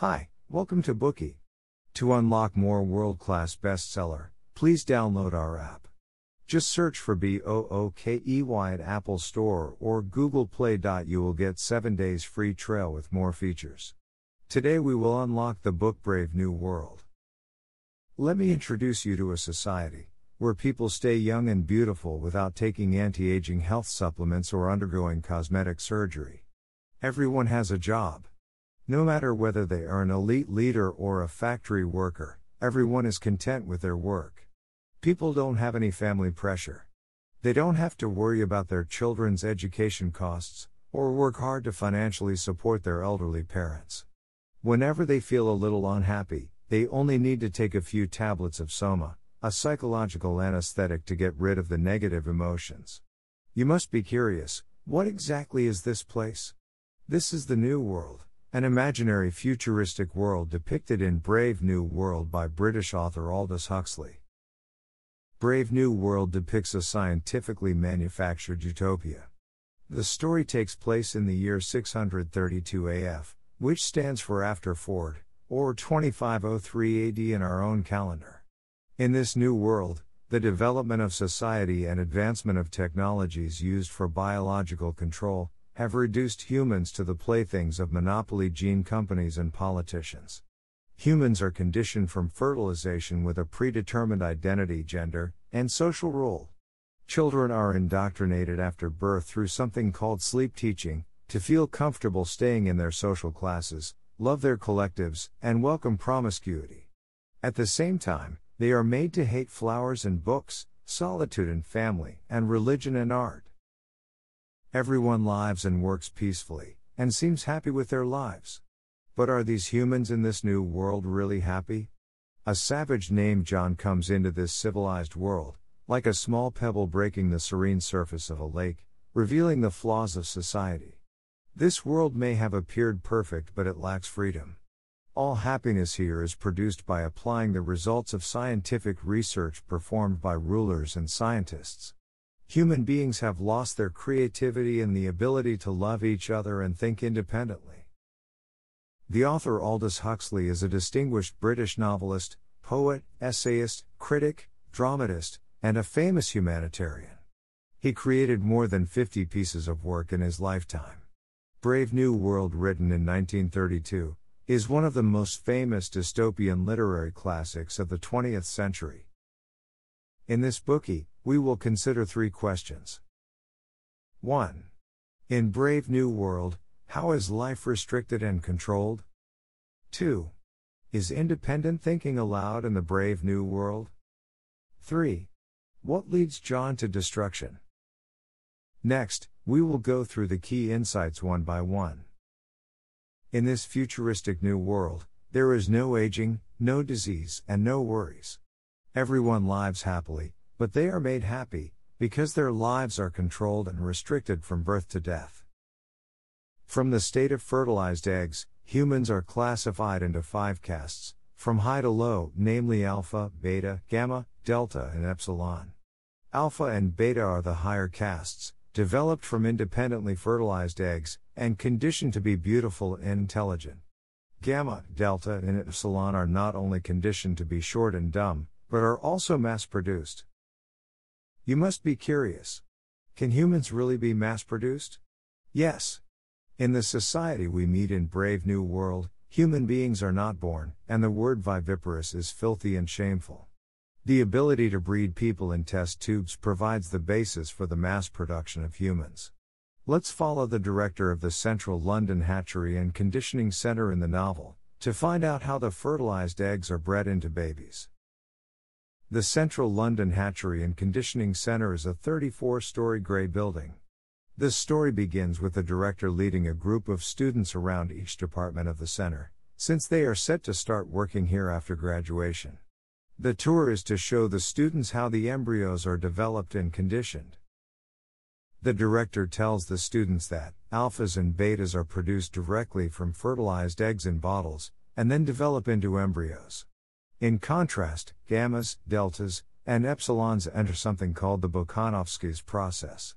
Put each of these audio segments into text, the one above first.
Hi, welcome to Bookey. To unlock more world class bestseller, please download our app. Just search for B O O K E Y at Apple Store or Google Play. You will get 7 days free trial with more features. Today we will unlock the book Brave New World. Let me introduce you to a society where people stay young and beautiful without taking anti aging health supplements or undergoing cosmetic surgery. Everyone has a job. No matter whether they are an elite leader or a factory worker, everyone is content with their work. People don't have any family pressure. They don't have to worry about their children's education costs, or work hard to financially support their elderly parents. Whenever they feel a little unhappy, they only need to take a few tablets of Soma, a psychological anesthetic to get rid of the negative emotions. You must be curious what exactly is this place? This is the New World. An imaginary futuristic world depicted in Brave New World by British author Aldous Huxley. Brave New World depicts a scientifically manufactured utopia. The story takes place in the year 632 AF, which stands for after Ford, or 2503 AD in our own calendar. In this new world, the development of society and advancement of technologies used for biological control, have reduced humans to the playthings of monopoly gene companies and politicians. Humans are conditioned from fertilization with a predetermined identity, gender, and social role. Children are indoctrinated after birth through something called sleep teaching, to feel comfortable staying in their social classes, love their collectives, and welcome promiscuity. At the same time, they are made to hate flowers and books, solitude and family, and religion and art. Everyone lives and works peacefully, and seems happy with their lives. But are these humans in this new world really happy? A savage named John comes into this civilized world, like a small pebble breaking the serene surface of a lake, revealing the flaws of society. This world may have appeared perfect, but it lacks freedom. All happiness here is produced by applying the results of scientific research performed by rulers and scientists. Human beings have lost their creativity and the ability to love each other and think independently. The author Aldous Huxley is a distinguished British novelist, poet, essayist, critic, dramatist, and a famous humanitarian. He created more than 50 pieces of work in his lifetime. Brave New World, written in 1932, is one of the most famous dystopian literary classics of the 20th century. In this Bookey, we will consider three questions. 1. In Brave New World, how is life restricted and controlled? 2. Is independent thinking allowed in the Brave New World? 3. What leads John to destruction? Next, we will go through the key insights one by one. In this futuristic new world, there is no aging, no disease, and no worries. Everyone lives happily, but they are made happy, because their lives are controlled and restricted from birth to death. From the state of fertilized eggs, humans are classified into five castes, from high to low, namely alpha, beta, gamma, delta, and epsilon. Alpha and beta are the higher castes, developed from independently fertilized eggs, and conditioned to be beautiful and intelligent. Gamma, delta, and epsilon are not only conditioned to be short and dumb, but are also mass produced. You must be curious. Can humans really be mass produced? Yes. In the society we meet in Brave New World, human beings are not born, and the word viviparous is filthy and shameful. The ability to breed people in test tubes provides the basis for the mass production of humans. Let's follow the director of the Central London Hatchery and Conditioning Centre in the novel, to find out how the fertilized eggs are bred into babies. The Central London Hatchery and Conditioning Centre is a 34 story grey building. This story begins with the director leading a group of students around each department of the center, since they are set to start working here after graduation. The tour is to show the students how the embryos are developed and conditioned. The director tells the students that alphas and betas are produced directly from fertilized eggs in bottles, and then develop into embryos. In contrast, gammas, deltas, and epsilons enter something called the Bokanovsky's process.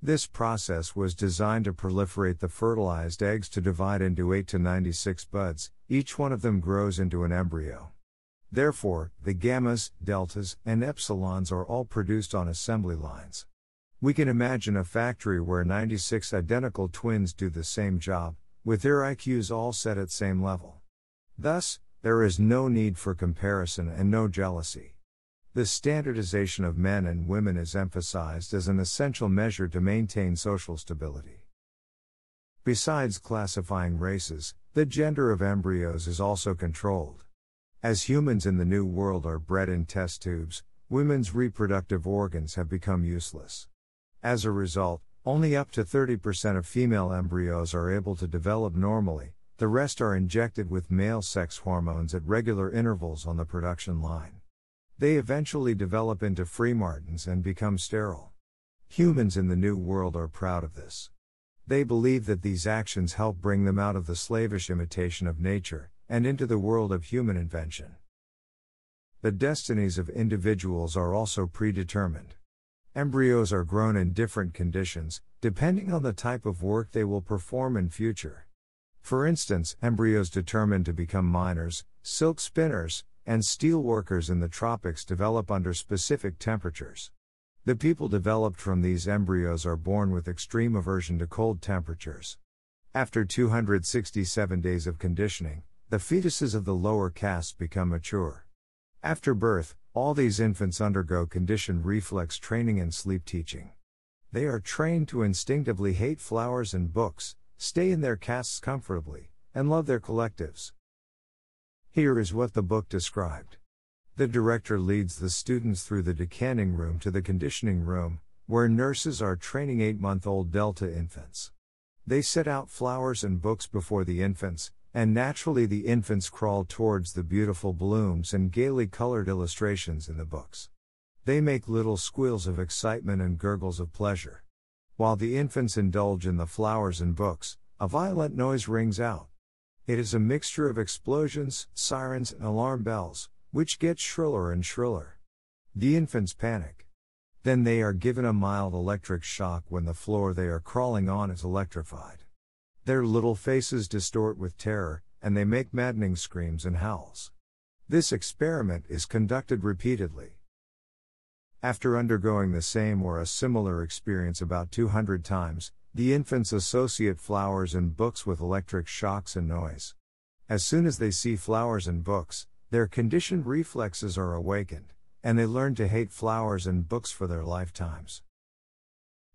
This process was designed to proliferate the fertilized eggs to divide into 8 to 96 buds, each one of them grows into an embryo. Therefore, the gammas, deltas, and epsilons are all produced on assembly lines. We can imagine a factory where 96 identical twins do the same job, with their IQs all set at same level. Thus, there is no need for comparison and no jealousy. The standardization of men and women is emphasized as an essential measure to maintain social stability. Besides classifying races, the gender of embryos is also controlled. As humans in the New World are bred in test tubes, women's reproductive organs have become useless. As a result, only up to 30% of female embryos are able to develop normally, the rest are injected with male sex hormones at regular intervals on the production line. They eventually develop into freemartins and become sterile. Humans in the New World are proud of this. They believe that these actions help bring them out of the slavish imitation of nature and into the world of human invention. The destinies of individuals are also predetermined. Embryos are grown in different conditions, depending on the type of work they will perform in future. For instance, embryos determined to become miners, silk spinners, and steel workers in the tropics develop under specific temperatures. The people developed from these embryos are born with extreme aversion to cold temperatures. After 267 days of conditioning, the fetuses of the lower castes become mature. After birth, all these infants undergo conditioned reflex training and sleep teaching. They are trained to instinctively hate flowers and books, stay in their castes comfortably, and love their collectives. Here is what the book described. The director leads the students through the decanting room to the conditioning room, where nurses are training eight month old Delta infants. They set out flowers and books before the infants, and naturally the infants crawl towards the beautiful blooms and gaily colored illustrations in the books. They make little squeals of excitement and gurgles of pleasure. While the infants indulge in the flowers and books, a violent noise rings out. It is a mixture of explosions, sirens, and alarm bells, which gets shriller and shriller. The infants panic. Then they are given a mild electric shock when the floor they are crawling on is electrified. Their little faces distort with terror, and they make maddening screams and howls. This experiment is conducted repeatedly. After undergoing the same or a similar experience about 200 times, the infants associate flowers and books with electric shocks and noise. As soon as they see flowers and books, their conditioned reflexes are awakened, and they learn to hate flowers and books for their lifetimes.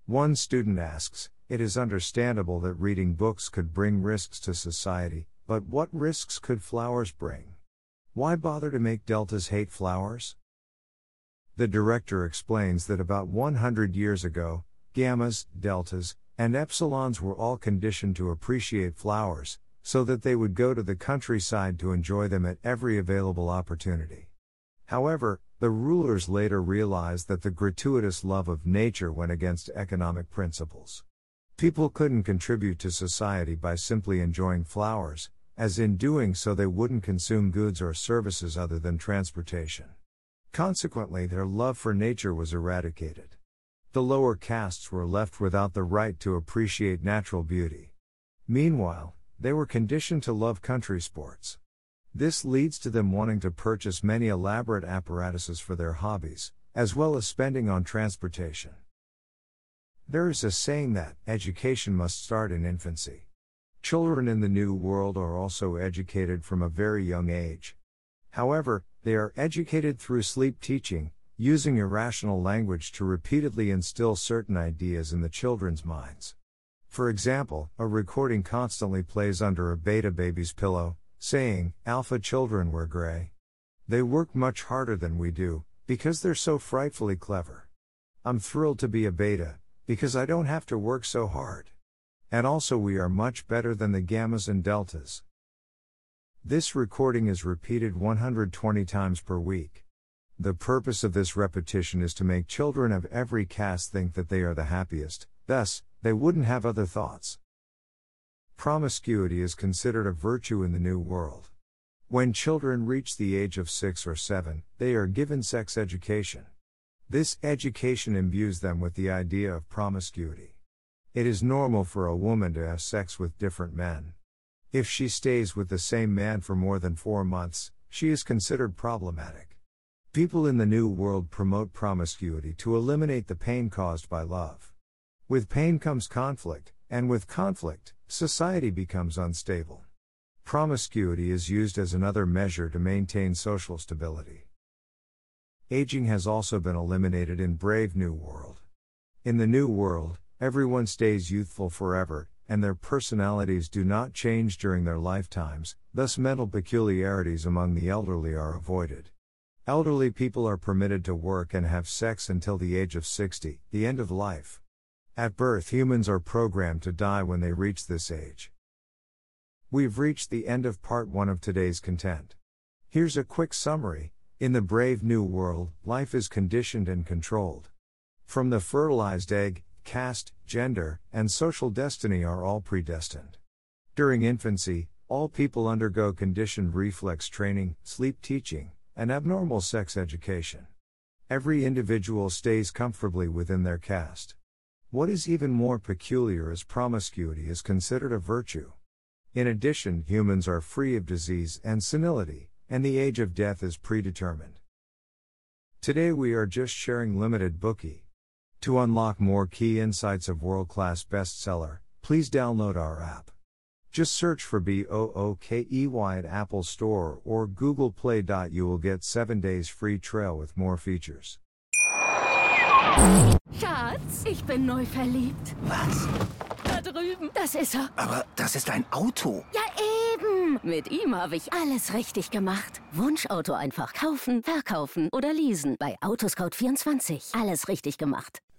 One student asks, It is understandable that reading books could bring risks to society, but what risks could flowers bring? Why bother to make deltas hate flowers? The director explains that about 100 years ago, gammas, deltas, and epsilons were all conditioned to appreciate flowers, so that they would go to the countryside to enjoy them at every available opportunity. However, the rulers later realized that the gratuitous love of nature went against economic principles. People couldn't contribute to society by simply enjoying flowers, as in doing so they wouldn't consume goods or services other than transportation. Consequently, their love for nature was eradicated. The lower castes were left without the right to appreciate natural beauty. Meanwhile, they were conditioned to love country sports. This leads to them wanting to purchase many elaborate apparatuses for their hobbies, as well as spending on transportation. There is a saying that education must start in infancy. Children in the New World are also educated from a very young age. However, they are educated through sleep teaching, using irrational language to repeatedly instill certain ideas in the children's minds. For example, a recording constantly plays under a beta baby's pillow, saying, Alpha children wear gray. They work much harder than we do, because they're so frightfully clever. I'm thrilled to be a beta, because I don't have to work so hard. And also, we are much better than the gammas and deltas. This recording is repeated 120 times per week. The purpose of this repetition is to make children of every caste think that they are the happiest, thus, they wouldn't have other thoughts. Promiscuity is considered a virtue in the New World. When children reach the age of 6 or 7, they are given sex education. This education imbues them with the idea of promiscuity. It is normal for a woman to have sex with different men. If she stays with the same man for more than four months, she is considered problematic. People in the New World promote promiscuity to eliminate the pain caused by love. With pain comes conflict, and with conflict, society becomes unstable. Promiscuity is used as another measure to maintain social stability. Aging has also been eliminated in Brave New World. In the New World, everyone stays youthful forever, and their personalities do not change during their lifetimes, thus, mental peculiarities among the elderly are avoided. Elderly people are permitted to work and have sex until the age of 60, the end of life. At birth, humans are programmed to die when they reach this age. We've reached the end of part one of today's content. Here's a quick summary In the brave new world, life is conditioned and controlled. From the fertilized egg, caste, gender, and social destiny are all predestined. During infancy, all people undergo conditioned reflex training, sleep teaching, and abnormal sex education. Every individual stays comfortably within their caste. What is even more peculiar is promiscuity is considered a virtue. In addition, humans are free of disease and senility, and the age of death is predetermined. Today we are just sharing limited Bookey. To unlock more key insights of world class bestseller, please download our app. Just search for B O O K E Y at Apple Store or Google Play. You will get 7 days free trial with more features. Schatz, ich bin neu verliebt. Was? Da drüben. Das ist er. Aber das ist ein Auto. Ja, eben. Mit ihm habe ich alles richtig gemacht. Wunschauto einfach kaufen, verkaufen oder leasen. Bei Autoscout24. Alles richtig gemacht.